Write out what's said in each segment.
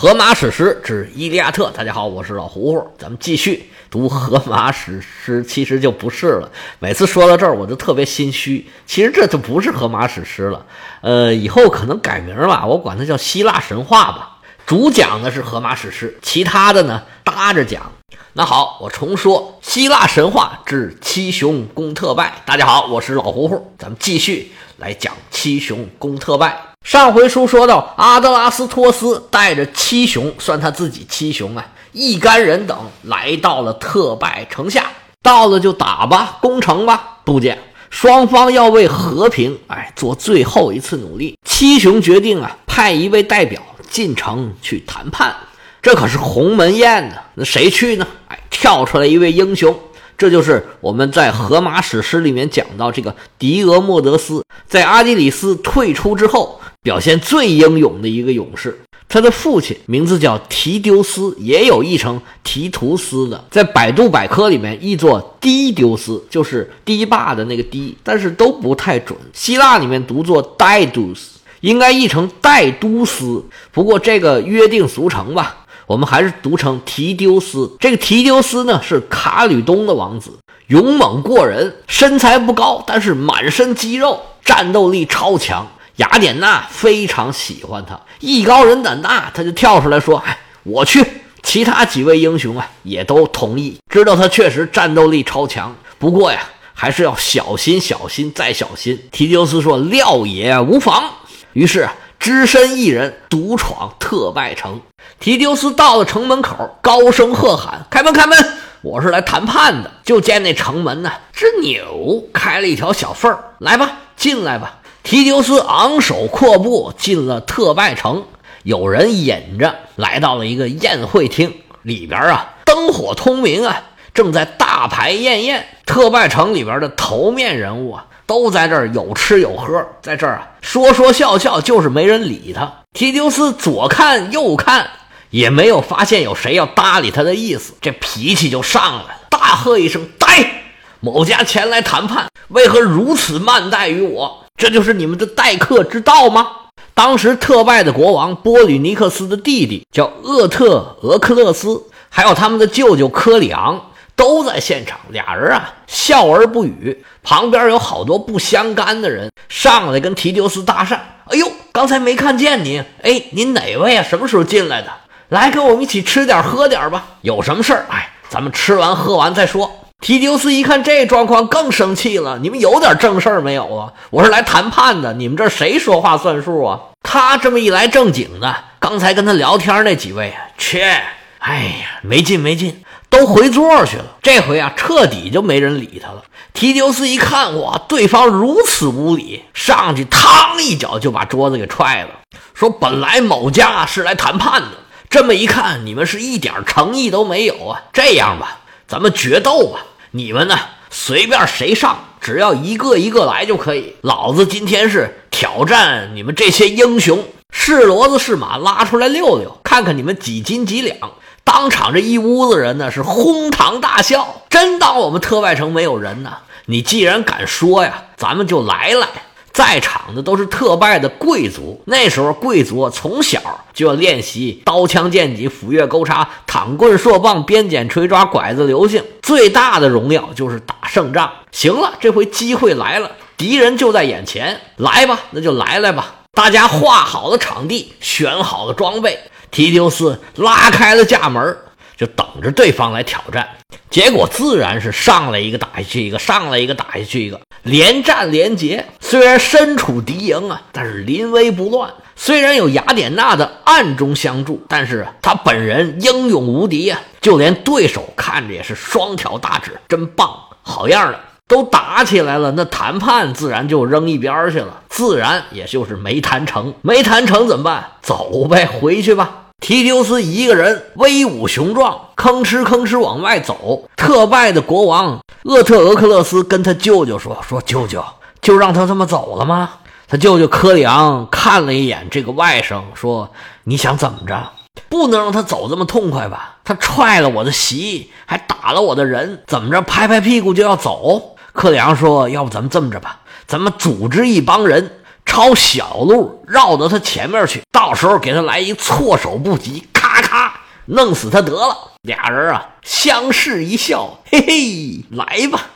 荷马史诗之《伊利亚特》，大家好，我是老胡胡，咱们继续读荷马史诗。其实就不是了，每次说到这儿我就特别心虚。其实这就不是荷马史诗了，呃，以后可能改名吧，我管它叫希腊神话吧。主讲的是荷马史诗，其他的呢搭着讲。那好，我重说希腊神话之七雄攻特拜。大家好，我是老胡胡，咱们继续来讲七雄攻特拜。上回书说到，阿德拉斯托斯带着七雄，算他自己七雄啊，一干人等来到了特拜城下。到了就打吧，攻城吧。不见双方要为和平，哎，做最后一次努力。七雄决定啊，派一位代表进城去谈判。这可是鸿门宴呢，那谁去呢？哎，跳出来一位英雄。这就是我们在荷马史诗里面讲到这个狄俄莫德斯，在阿基里斯退出之后，表现最英勇的一个勇士。他的父亲名字叫提丢斯，也有译成提图斯的，在百度百科里面译作迪丢斯，就是堤坝的那个堤，但是都不太准。希腊里面读作戴杜斯，应该译成戴都斯，不过这个约定俗成吧。我们还是读成提丢斯。这个提丢斯呢，是卡吕东的王子，勇猛过人，身材不高，但是满身肌肉，战斗力超强。雅典娜非常喜欢他，艺高人胆大，他就跳出来说：“哎，我去。”其他几位英雄啊，也都同意，知道他确实战斗力超强。不过呀，还是要小心、小心再小心。提丢斯说：“料也无妨。”于是。只身一人独闯特拜城，提丢斯到了城门口，高声喝喊：“开门，开门！我是来谈判的。”就见那城门呢，吱扭开了一条小缝儿，来吧，进来吧。提丢斯昂首阔步进了特拜城，有人引着来到了一个宴会厅里边啊，灯火通明啊，正在大排宴宴。特拜城里边的头面人物啊。都在这儿有吃有喝，在这儿啊说说笑笑，就是没人理他。提丢斯左看右看，也没有发现有谁要搭理他的意思，这脾气就上来了，大喝一声：“呆！某家前来谈判，为何如此慢待于我？这就是你们的待客之道吗？”当时特拜的国王波吕尼克斯的弟弟叫厄特俄克勒斯，还有他们的舅舅科里昂。都在现场，俩人啊笑而不语。旁边有好多不相干的人上来跟提丢斯搭讪：“哎呦，刚才没看见你，哎，您哪位啊？什么时候进来的？来跟我们一起吃点喝点吧。有什么事儿？哎，咱们吃完喝完再说。”提丢斯一看这状况，更生气了：“你们有点正事儿没有啊？我是来谈判的，你们这谁说话算数啊？”他这么一来正经的，刚才跟他聊天那几位啊，切，哎呀，没劲没劲。都回座去了。这回啊，彻底就没人理他了。提丢斯一看，哇，对方如此无礼，上去嘡一脚就把桌子给踹了，说：“本来某家是来谈判的，这么一看，你们是一点诚意都没有啊。这样吧，咱们决斗吧，你们呢，随便谁上，只要一个一个来就可以。老子今天是挑战你们这些英雄，是骡子是马，拉出来溜溜，看看你们几斤几两。”当场这一屋子人呢是哄堂大笑，真当我们特外城没有人呢？你既然敢说呀，咱们就来来。在场的都是特拜的贵族，那时候贵族从小就要练习刀枪剑戟斧钺钩叉躺棍槊棒鞭锏锤抓拐子流星，最大的荣耀就是打胜仗。行了，这回机会来了，敌人就在眼前，来吧，那就来来吧。大家画好了场地，选好了装备。提丢斯拉开了架门，就等着对方来挑战。结果自然是上来一个打下去一个，上来一个打下去一个，连战连捷。虽然身处敌营啊，但是临危不乱。虽然有雅典娜的暗中相助，但是他本人英勇无敌呀，就连对手看着也是双挑大指，真棒，好样的。都打起来了，那谈判自然就扔一边去了，自然也就是没谈成。没谈成怎么办？走呗，回去吧。提丢斯一个人威武雄壮，吭哧吭哧往外走。特拜的国王厄特俄克勒斯跟他舅舅说：“说舅舅，就让他这么走了吗？”他舅舅科里昂看了一眼这个外甥，说：“你想怎么着？不能让他走这么痛快吧？他踹了我的席，还打了我的人，怎么着？拍拍屁股就要走？”克里昂说：“要不咱们这么着吧，咱们组织一帮人，抄小路绕到他前面去，到时候给他来一措手不及，咔咔弄死他得了。俩人啊相视一笑，嘿嘿，来吧。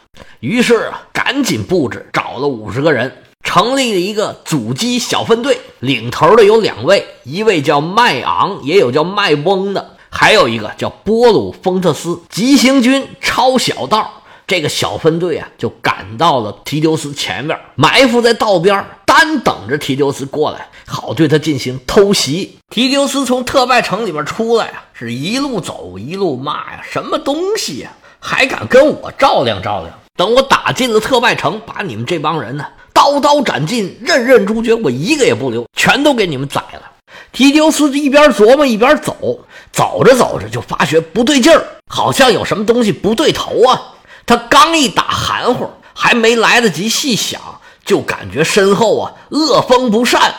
于是啊，赶紧布置，找了五十个人，成立了一个阻击小分队。领头的有两位，一位叫麦昂，也有叫麦翁的，还有一个叫波鲁丰特斯。急行军抄小道，这个小分队啊，就赶到了提丢斯前面，埋伏在道边，单等着提丢斯过来，好对他进行偷袭。提丢斯从特拜城里面出来啊，是一路走一路骂呀：“什么东西呀，还敢跟我照亮照亮？”等我打进了特拜城，把你们这帮人呢刀刀斩尽，任任诛绝，我一个也不留，全都给你们宰了。提丢斯一边琢磨一边走，走着走着就发觉不对劲儿，好像有什么东西不对头啊。他刚一打含糊，还没来得及细想，就感觉身后啊恶风不善。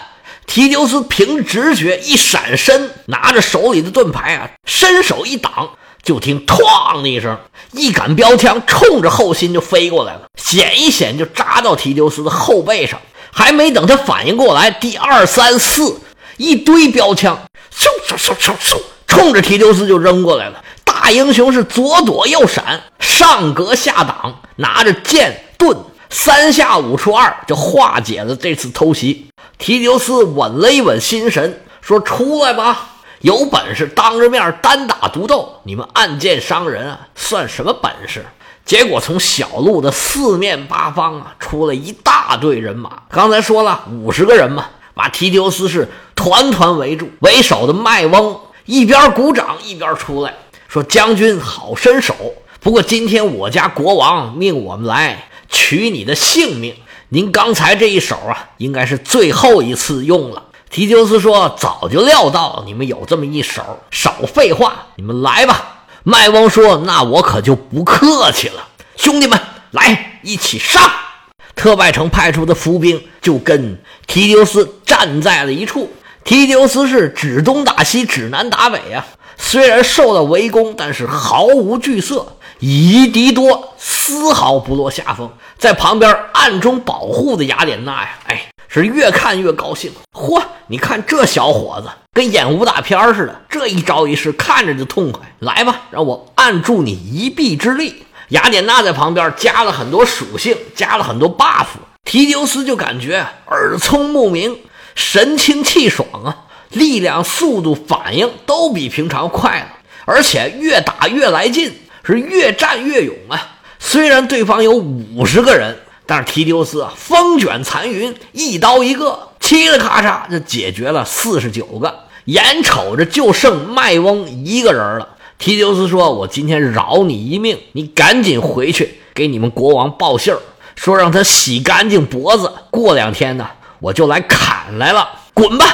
提丢斯凭直觉一闪身，拿着手里的盾牌啊，伸手一挡。就听“哐”的一声，一杆标枪冲着后心就飞过来了，险一险就扎到提丢斯的后背上。还没等他反应过来，第二、三、四一堆标枪，嗖嗖嗖嗖嗖，冲着提丢斯就扔过来了。大英雄是左躲右闪，上格下挡，拿着剑盾，三下五除二就化解了这次偷袭。提丢斯稳了一稳心神，说：“出来吧。”有本事当着面单打独斗，你们暗箭伤人啊，算什么本事？结果从小路的四面八方啊，出了一大队人马。刚才说了五十个人嘛，把提丢斯是团团围住。为首的麦翁一边鼓掌一边出来说：“将军好身手，不过今天我家国王命我们来取你的性命，您刚才这一手啊，应该是最后一次用了。”提丢斯说：“早就料到你们有这么一手，少废话，你们来吧。”麦翁说：“那我可就不客气了，兄弟们，来一起上！”特拜城派出的伏兵就跟提丢斯站在了一处。提丢斯是指东打西，指南打北呀。虽然受到围攻，但是毫无惧色，以一敌多，丝毫不落下风。在旁边暗中保护的雅典娜呀，哎。是越看越高兴，嚯！你看这小伙子跟演武打片似的，这一招一式看着就痛快。来吧，让我按住你一臂之力。雅典娜在旁边加了很多属性，加了很多 buff。提丢斯就感觉耳聪目明，神清气爽啊，力量、速度、反应都比平常快了，而且越打越来劲，是越战越勇啊。虽然对方有五十个人。但是提丢斯啊，风卷残云，一刀一个，嘁哩咔嚓就解决了四十九个。眼瞅着就剩麦翁一个人了，提丢斯说：“我今天饶你一命，你赶紧回去给你们国王报信儿，说让他洗干净脖子。过两天呢，我就来砍来了。滚吧！”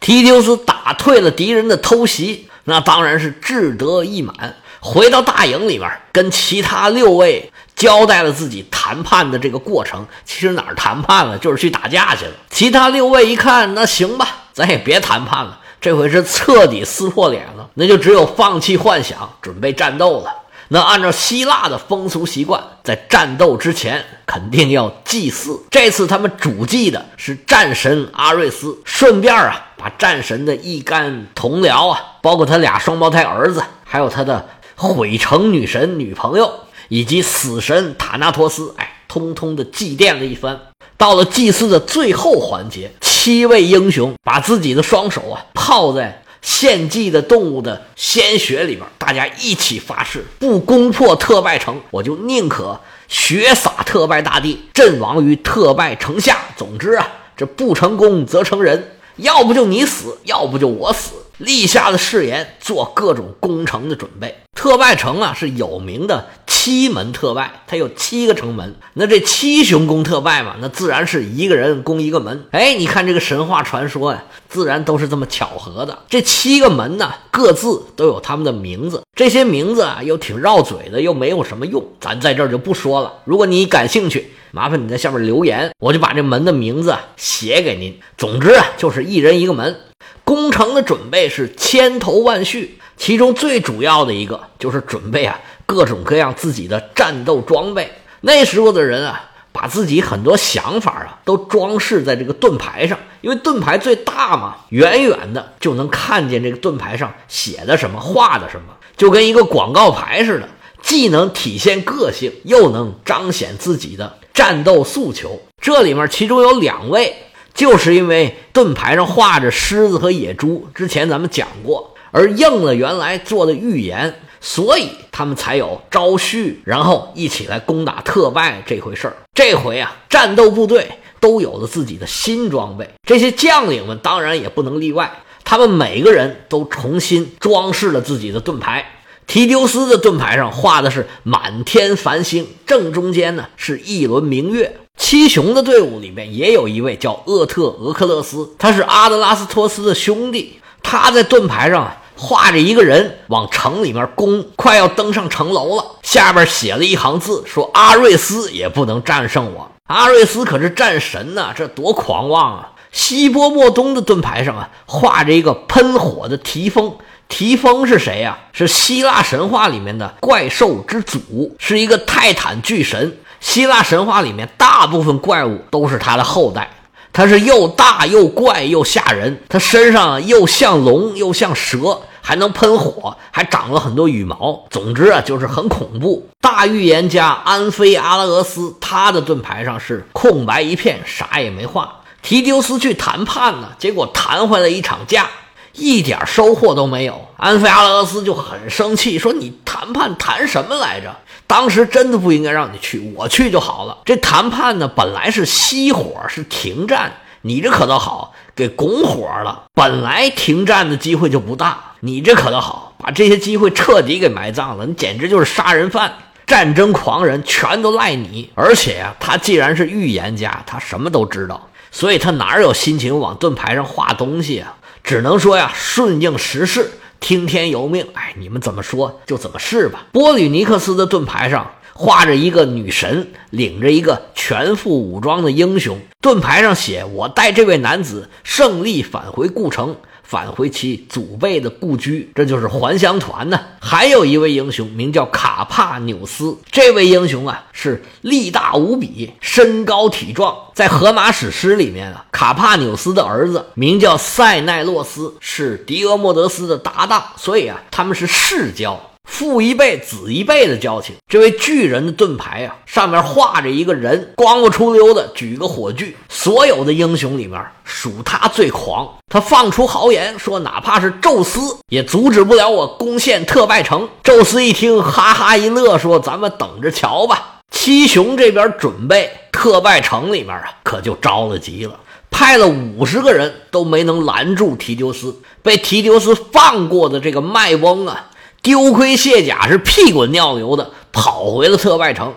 提丢斯打退了敌人的偷袭，那当然是志得意满。回到大营里面，跟其他六位。交代了自己谈判的这个过程，其实哪儿谈判了，就是去打架去了。其他六位一看，那行吧，咱也别谈判了，这回是彻底撕破脸了，那就只有放弃幻想，准备战斗了。那按照希腊的风俗习惯，在战斗之前肯定要祭祀。这次他们主祭的是战神阿瑞斯，顺便啊，把战神的一干同僚啊，包括他俩双胞胎儿子，还有他的毁城女神女朋友。以及死神塔纳托斯，哎，通通的祭奠了一番。到了祭祀的最后环节，七位英雄把自己的双手啊泡在献祭的动物的鲜血里边，大家一起发誓，不攻破特拜城，我就宁可血洒特拜大地，阵亡于特拜城下。总之啊，这不成功则成仁，要不就你死，要不就我死。立下了誓言，做各种攻城的准备。特拜城啊是有名的七门特拜，它有七个城门。那这七雄攻特拜嘛，那自然是一个人攻一个门。哎，你看这个神话传说呀，自然都是这么巧合的。这七个门呢，各自都有他们的名字，这些名字啊又挺绕嘴的，又没有什么用，咱在这儿就不说了。如果你感兴趣，麻烦你在下面留言，我就把这门的名字写给您。总之啊，就是一人一个门。攻城的准备是千头万绪，其中最主要的一个就是准备啊各种各样自己的战斗装备。那时候的人啊，把自己很多想法啊都装饰在这个盾牌上，因为盾牌最大嘛，远远的就能看见这个盾牌上写的什么，画的什么，就跟一个广告牌似的，既能体现个性，又能彰显自己的战斗诉求。这里面其中有两位，就是因为盾牌上画着狮子和野猪，之前咱们讲过，而应了原来做的预言。所以他们才有招婿，然后一起来攻打特拜这回事儿。这回啊，战斗部队都有了自己的新装备，这些将领们当然也不能例外。他们每个人都重新装饰了自己的盾牌。提丢斯的盾牌上画的是满天繁星，正中间呢是一轮明月。七雄的队伍里面也有一位叫厄特俄克勒斯，他是阿德拉斯托斯的兄弟，他在盾牌上。画着一个人往城里面攻，快要登上城楼了。下边写了一行字，说：“阿瑞斯也不能战胜我。阿瑞斯可是战神呐，这多狂妄啊！”西波莫东的盾牌上啊，画着一个喷火的提丰。提丰是谁呀？是希腊神话里面的怪兽之祖，是一个泰坦巨神。希腊神话里面大部分怪物都是他的后代。他是又大又怪又吓人，他身上又像龙又像蛇，还能喷火，还长了很多羽毛。总之啊，就是很恐怖。大预言家安菲阿拉俄斯，他的盾牌上是空白一片，啥也没画。提丢斯去谈判呢，结果谈回来一场架，一点收获都没有。安菲阿拉俄斯就很生气，说：“你谈判谈什么来着？”当时真的不应该让你去，我去就好了。这谈判呢，本来是熄火，是停战，你这可倒好，给拱火了。本来停战的机会就不大，你这可倒好，把这些机会彻底给埋葬了。你简直就是杀人犯、战争狂人，全都赖你。而且呀，他既然是预言家，他什么都知道，所以他哪有心情往盾牌上画东西啊？只能说呀，顺应时势。听天由命，哎，你们怎么说就怎么是吧。波吕尼克斯的盾牌上画着一个女神，领着一个全副武装的英雄，盾牌上写：“我带这位男子胜利返回故城。”返回其祖辈的故居，这就是还乡团呢。还有一位英雄名叫卡帕纽斯，这位英雄啊是力大无比，身高体壮。在荷马史诗里面啊，卡帕纽斯的儿子名叫塞奈洛斯，是狄俄莫德斯的搭档，所以啊他们是世交。父一辈子一辈的交情。这位巨人的盾牌呀，上面画着一个人，光不出溜的举个火炬。所有的英雄里面，属他最狂。他放出豪言说：“哪怕是宙斯也阻止不了我攻陷特拜城。”宙斯一听，哈哈一乐，说：“咱们等着瞧吧。”七雄这边准备特拜城里面啊，可就着了急了，派了五十个人都没能拦住提丢斯。被提丢斯放过的这个麦翁啊。丢盔卸甲，是屁滚尿流的跑回了特拜城，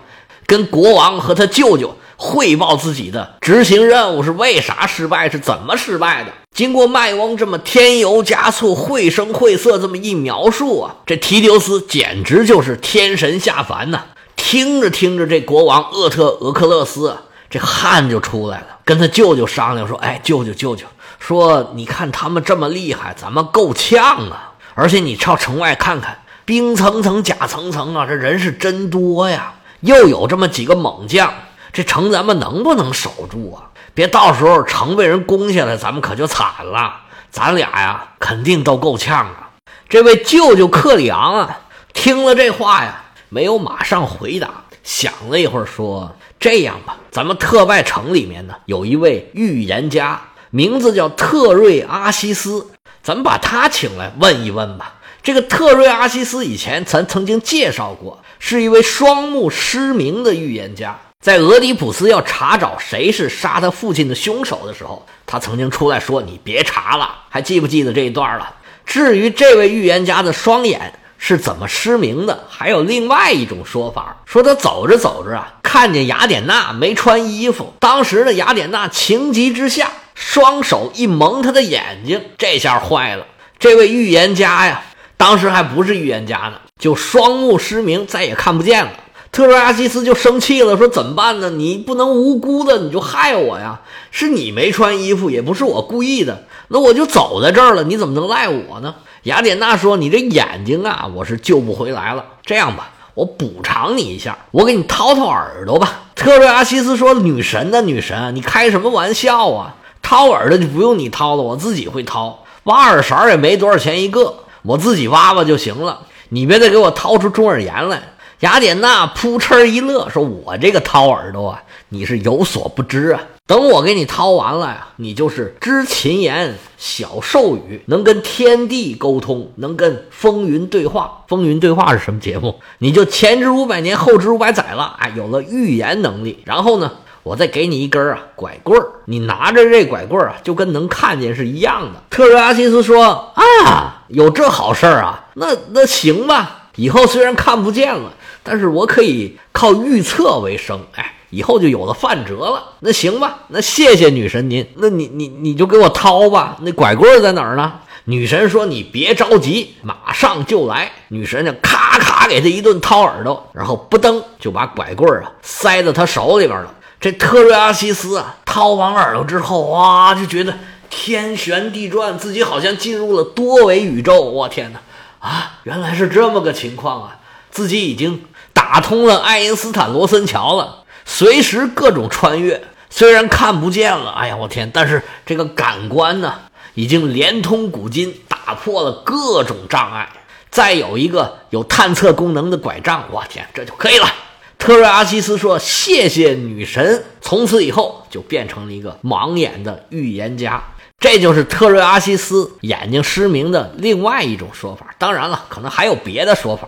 跟国王和他舅舅汇报自己的执行任务是为啥失败，是怎么失败的。经过麦翁这么添油加醋、绘声绘色这么一描述啊，这提丢斯简直就是天神下凡呐！听着听着，这国王厄特俄克勒斯这汗就出来了，跟他舅舅商量说：“哎，舅舅舅舅，说你看他们这么厉害，咱们够呛啊。”而且你朝城外看看，兵层层、甲层层啊，这人是真多呀！又有这么几个猛将，这城咱们能不能守住啊？别到时候城被人攻下来，咱们可就惨了。咱俩呀，肯定都够呛啊！这位舅舅克里昂啊，听了这话呀，没有马上回答，想了一会儿说：“这样吧，咱们特拜城里面呢，有一位预言家，名字叫特瑞阿西斯。”咱们把他请来问一问吧。这个特瑞阿西斯以前咱曾经介绍过，是一位双目失明的预言家。在俄狄浦斯要查找谁是杀他父亲的凶手的时候，他曾经出来说：“你别查了。”还记不记得这一段了？至于这位预言家的双眼是怎么失明的，还有另外一种说法，说他走着走着啊，看见雅典娜没穿衣服，当时的雅典娜情急之下。双手一蒙他的眼睛，这下坏了。这位预言家呀，当时还不是预言家呢，就双目失明，再也看不见了。特瑞阿西斯就生气了，说：“怎么办呢？你不能无辜的你就害我呀！是你没穿衣服，也不是我故意的。那我就走在这儿了，你怎么能赖我呢？”雅典娜说：“你这眼睛啊，我是救不回来了。这样吧，我补偿你一下，我给你掏掏耳朵吧。”特瑞阿西斯说：“女神呢？女神，你开什么玩笑啊？掏耳朵就不用你掏了，我自己会掏。挖耳勺也没多少钱一个，我自己挖挖就行了。你别再给我掏出中耳炎来。”雅典娜扑哧一乐，说：“我这个掏耳朵啊，你是有所不知啊。等我给你掏完了呀，你就是知琴言，晓兽语，能跟天地沟通，能跟风云对话。风云对话是什么节目？你就前知五百年，后知五百载了。哎，有了预言能力。然后呢，我再给你一根啊拐棍儿，你拿着这拐棍儿啊，就跟能看见是一样的。”特瑞阿西斯说：“啊，有这好事儿啊？那那行吧。以后虽然看不见了。”但是我可以靠预测为生，哎，以后就有了范哲了。那行吧，那谢谢女神您，那你你你就给我掏吧。那拐棍在哪儿呢？女神说：“你别着急，马上就来。”女神就咔咔给他一顿掏耳朵，然后不噔就把拐棍啊塞到他手里边了。这特瑞阿西斯啊，掏完耳朵之后，哇，就觉得天旋地转，自己好像进入了多维宇宙。我天哪，啊，原来是这么个情况啊，自己已经。打通了爱因斯坦罗森桥了，随时各种穿越。虽然看不见了，哎呀，我天！但是这个感官呢，已经连通古今，打破了各种障碍。再有一个有探测功能的拐杖，我天，这就可以了。特瑞阿西斯说：“谢谢女神。”从此以后就变成了一个盲眼的预言家。这就是特瑞阿西斯眼睛失明的另外一种说法。当然了，可能还有别的说法。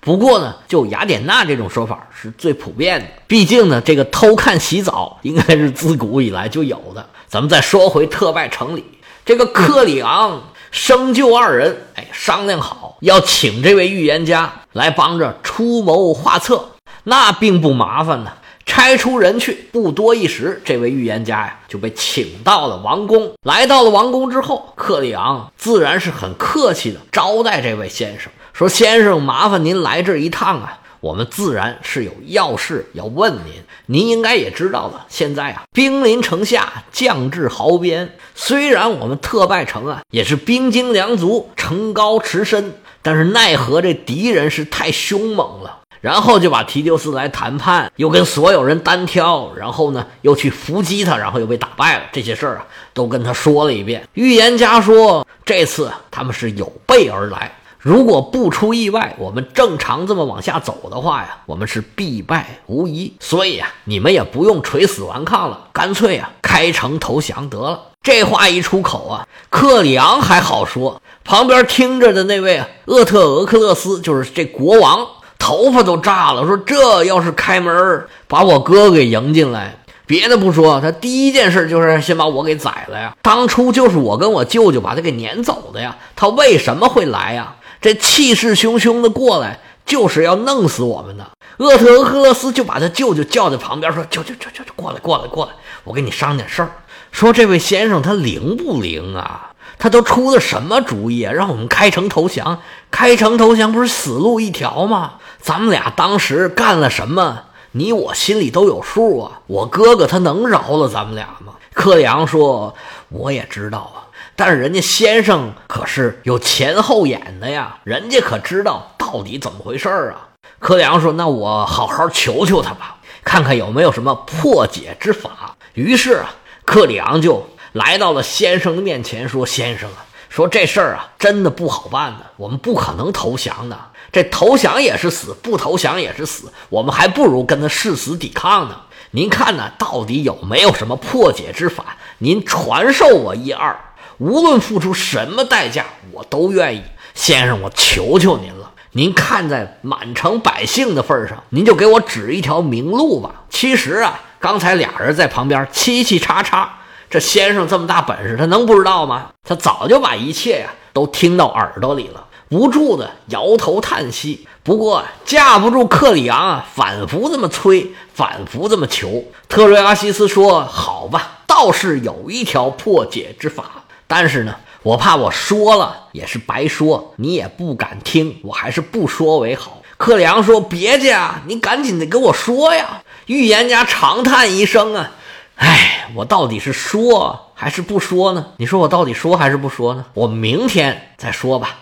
不过呢，就雅典娜这种说法是最普遍的。毕竟呢，这个偷看洗澡应该是自古以来就有的。咱们再说回特拜城里，这个克里昂、生就二人，哎，商量好要请这位预言家来帮着出谋划策，那并不麻烦呢。差出人去，不多一时，这位预言家呀就被请到了王宫。来到了王宫之后，克里昂自然是很客气的招待这位先生。说先生，麻烦您来这一趟啊！我们自然是有要事要问您。您应该也知道了，现在啊，兵临城下，将至壕边。虽然我们特拜城啊，也是兵精粮足，城高池深，但是奈何这敌人是太凶猛了。然后就把提丢斯来谈判，又跟所有人单挑，然后呢，又去伏击他，然后又被打败了。这些事儿啊，都跟他说了一遍。预言家说，这次他们是有备而来。如果不出意外，我们正常这么往下走的话呀，我们是必败无疑。所以啊，你们也不用垂死顽抗了，干脆啊开城投降得了。这话一出口啊，克里昂还好说，旁边听着的那位厄特俄克勒斯，就是这国王，头发都炸了，说这要是开门把我哥给迎进来。别的不说，他第一件事就是先把我给宰了呀。当初就是我跟我舅舅把他给撵走的呀，他为什么会来呀？这气势汹汹的过来，就是要弄死我们的。厄特俄克勒斯就把他舅舅叫在旁边，说：“舅舅，舅舅，过来，过来，过来，我跟你商量点事儿。说这位先生他灵不灵啊？他都出的什么主意啊？让我们开城投降？开城投降不是死路一条吗？咱们俩当时干了什么？你我心里都有数啊。我哥哥他能饶了咱们俩吗？”克里昂说：“我也知道啊。”但是人家先生可是有前后眼的呀，人家可知道到底怎么回事儿啊。柯良说：“那我好好求求他吧，看看有没有什么破解之法。”于是啊，克里昂就来到了先生的面前，说：“先生啊，说这事儿啊，真的不好办呢，我们不可能投降的。这投降也是死，不投降也是死，我们还不如跟他誓死抵抗呢。您看呢，到底有没有什么破解之法？您传授我一二。”无论付出什么代价，我都愿意。先生，我求求您了，您看在满城百姓的份上，您就给我指一条明路吧。其实啊，刚才俩人在旁边嘁嘁叉叉，这先生这么大本事，他能不知道吗？他早就把一切呀都听到耳朵里了，不住的摇头叹息。不过架不住克里昂啊，反复这么催，反复这么求。特瑞阿西斯说：“好吧，倒是有一条破解之法。”但是呢，我怕我说了也是白说，你也不敢听，我还是不说为好。克里昂说：“别介啊，你赶紧的跟我说呀！”预言家长叹一声啊，哎，我到底是说还是不说呢？你说我到底说还是不说呢？我明天再说吧。